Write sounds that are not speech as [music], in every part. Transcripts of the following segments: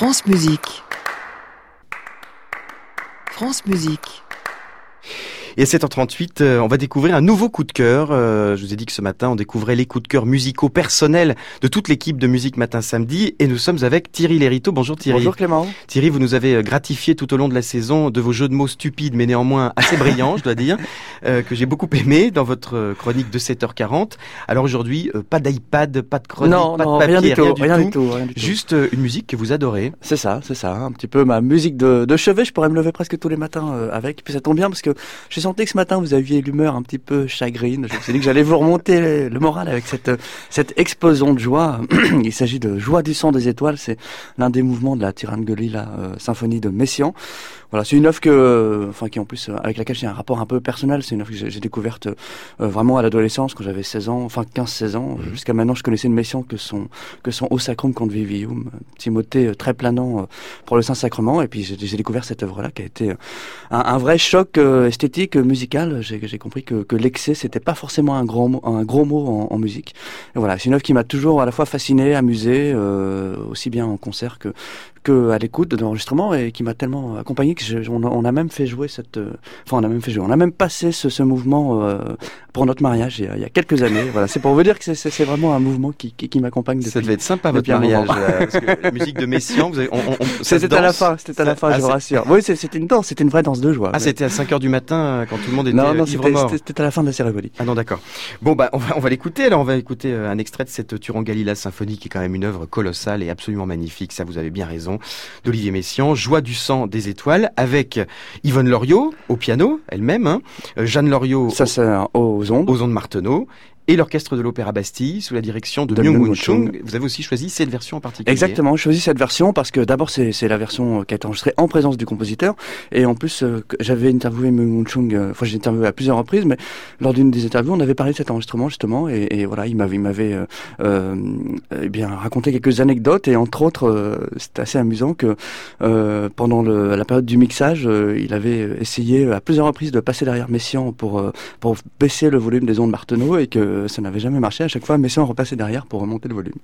France Musique. France Musique. Et à 7h38, euh, on va découvrir un nouveau coup de cœur. Euh, je vous ai dit que ce matin, on découvrait les coups de cœur musicaux personnels de toute l'équipe de Musique Matin Samedi. Et nous sommes avec Thierry Lériteau. Bonjour Thierry. Bonjour Clément. Thierry, vous nous avez euh, gratifié tout au long de la saison de vos jeux de mots stupides, mais néanmoins assez brillants, je dois dire, [laughs] que j'ai beaucoup aimé dans votre chronique de 7h40. Alors aujourd'hui, pas d'iPad, pas de chronique, pas de papier, rien, du tout, rien, du tout, Juste une musique que vous adorez. C'est ça, c'est ça. Un petit peu ma musique de, de chevet. Je pourrais me lever presque tous les matins avec. Puis ça tombe bien parce que j'ai senti que ce matin vous aviez l'humeur un petit peu chagrine. Je me suis dit que j'allais vous remonter le moral avec cette, cette explosion de joie. [clears throat] Il s'agit de Joie du sang des étoiles. C'est l'un des mouvements de la Tirangeli, la euh, symphonie de Messiaen. Voilà, c'est une œuvre que, enfin, qui en plus avec laquelle j'ai un rapport un peu personnel. C'est une œuvre que j'ai découverte euh, vraiment à l'adolescence, quand j'avais 16 ans, enfin 15-16 ans. Mmh. Jusqu'à maintenant, je connaissais une Messiaen que son que son Au Sacrum contre Vivium, Timothée euh, très planant pour le Saint Sacrement. Et puis j'ai découvert cette œuvre-là qui a été un, un vrai choc esthétique, musical. J'ai compris que, que l'excès, c'était pas forcément un gros mot, un gros mot en, en musique. Et voilà, c'est une œuvre qui m'a toujours à la fois fasciné, amusé, euh, aussi bien en concert que que à l'écoute de l'enregistrement et qui m'a tellement accompagné que je, on, a, on, a, même fait jouer cette, euh, enfin on a même fait jouer, on a même passé ce, ce mouvement euh, pour notre mariage il y a, il y a quelques années. voilà, c'est pour vous dire que c'est vraiment un mouvement qui, qui, qui m'accompagne depuis. Ça devait être sympa votre mariage, parce que la musique de Messiaen, vous avez, on, on, c'était à la fin, c'était à la fin, je vous rassure. Oui, c'était une danse, c'était une vraie danse de joie. Ah, c'était à 5 heures du matin quand tout le monde était non, non, C'était à la fin de la cérémonie. Ah non, d'accord. Bon bah on va, on va l'écouter. Alors on va écouter un extrait de cette Turangalila symphonie qui est quand même une œuvre colossale et absolument magnifique. Ça, vous avez bien raison. D'Olivier Messiaen, Joie du sang des étoiles, avec Yvonne Loriot au piano, elle-même, hein, Jeanne Loriot Ça, aux ondes, aux ondes Marteneau, et l'orchestre de l'Opéra Bastille sous la direction de, de Myung Chung. Vous avez aussi choisi cette version en particulier. Exactement, j'ai choisi cette version parce que d'abord c'est la version qui a été enregistrée en présence du compositeur et en plus euh, j'avais interviewé Myung Chung, euh, enfin j'ai interviewé à plusieurs reprises, mais lors d'une des interviews on avait parlé de cet enregistrement justement et, et voilà il m'avait il m'avait euh, euh, eh bien raconté quelques anecdotes et entre autres euh, c'était assez amusant que pendant le, la période du mixage il avait essayé à plusieurs reprises de passer derrière Messiaen pour pour baisser le volume des ondes Marteneau et que ça n'avait jamais marché. À chaque fois, Messiaen repassait derrière pour remonter le volume.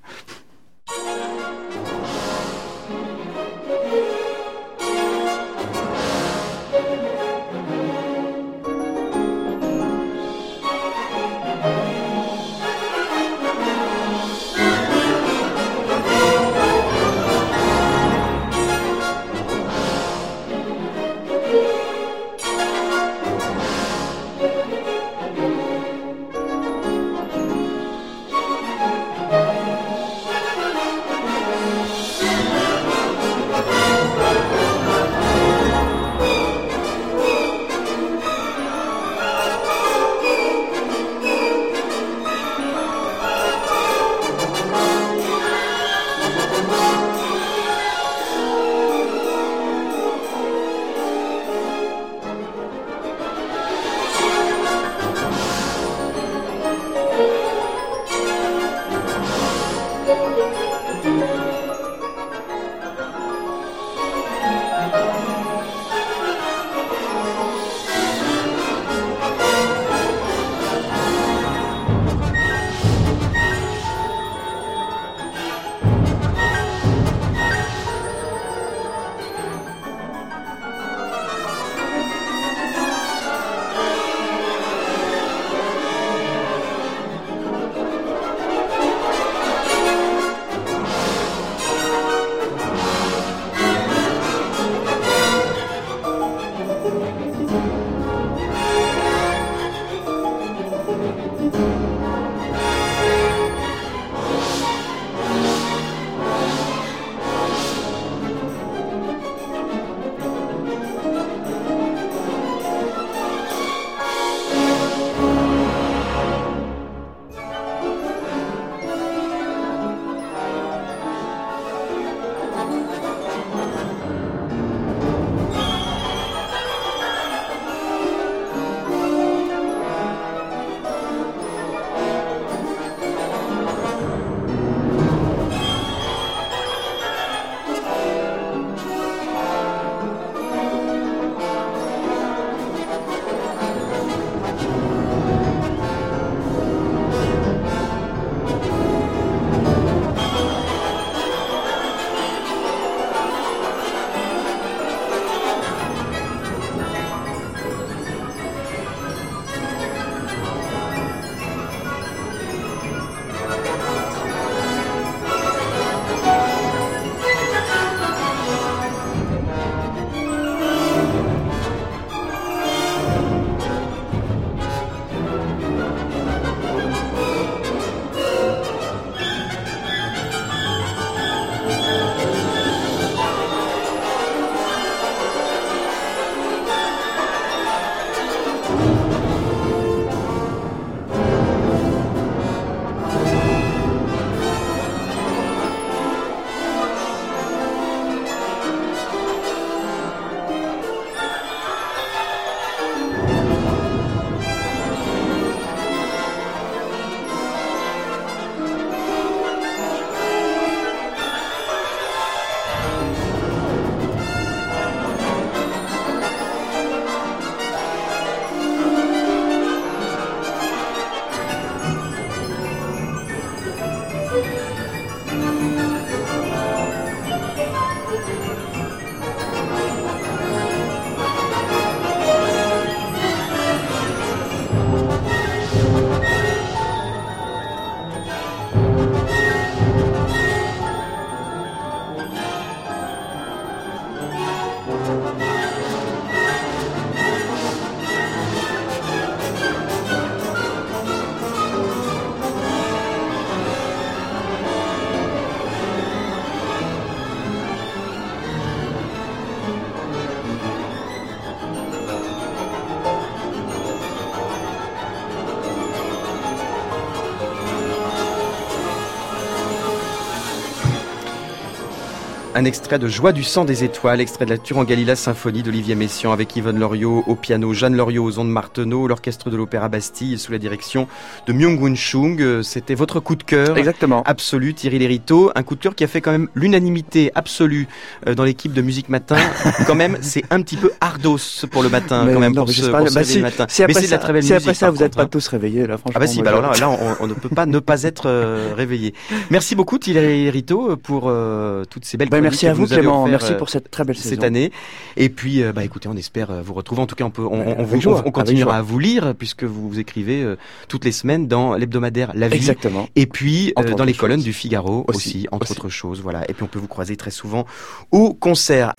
Un extrait de Joie du sang des étoiles, extrait de la Turangalila symphonie d'Olivier Messiaen avec Yvonne Loriot au piano, Jeanne Loriot aux ondes Marteneau, l'orchestre de l'Opéra Bastille sous la direction de Myung-Woon Chung. Euh, C'était votre coup de cœur. Exactement. Absolu, Thierry Lériteau. Un coup de cœur qui a fait quand même l'unanimité absolue euh, dans l'équipe de Musique Matin. [laughs] quand même, c'est un petit peu ardos pour le matin, Mais quand même, non, pour mais j'espère- pour bah, si- matin. Si après Mais c'est de la très belle si musique. après ça vous n'êtes pas hein. tous réveillés, là, franchement. Ah bah si, bah alors là, là, on, on ne peut pas ne pas être euh, réveillé. Merci beaucoup Thierry Rito pour euh, toutes ces belles Bah, merci à vous, Clément. offert, Merci euh, pour cette très belle saison. cette année. Et puis, euh, bah écoutez, on espère euh, vous retrouver. En tout cas, on peut, on, on, vous- joie, on avec continuera à vous lire puisque vous, vous écrivez euh, toutes les semaines dans l'hebdomadaire La Vie. Exactement. Et puis euh, dans les colonnes du Figaro aussi, Aussi, entre aussi. autres choses. Voilà. Et puis on peut vous croiser très souvent au concert.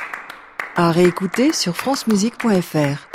À réécouter sur francemusique.fr.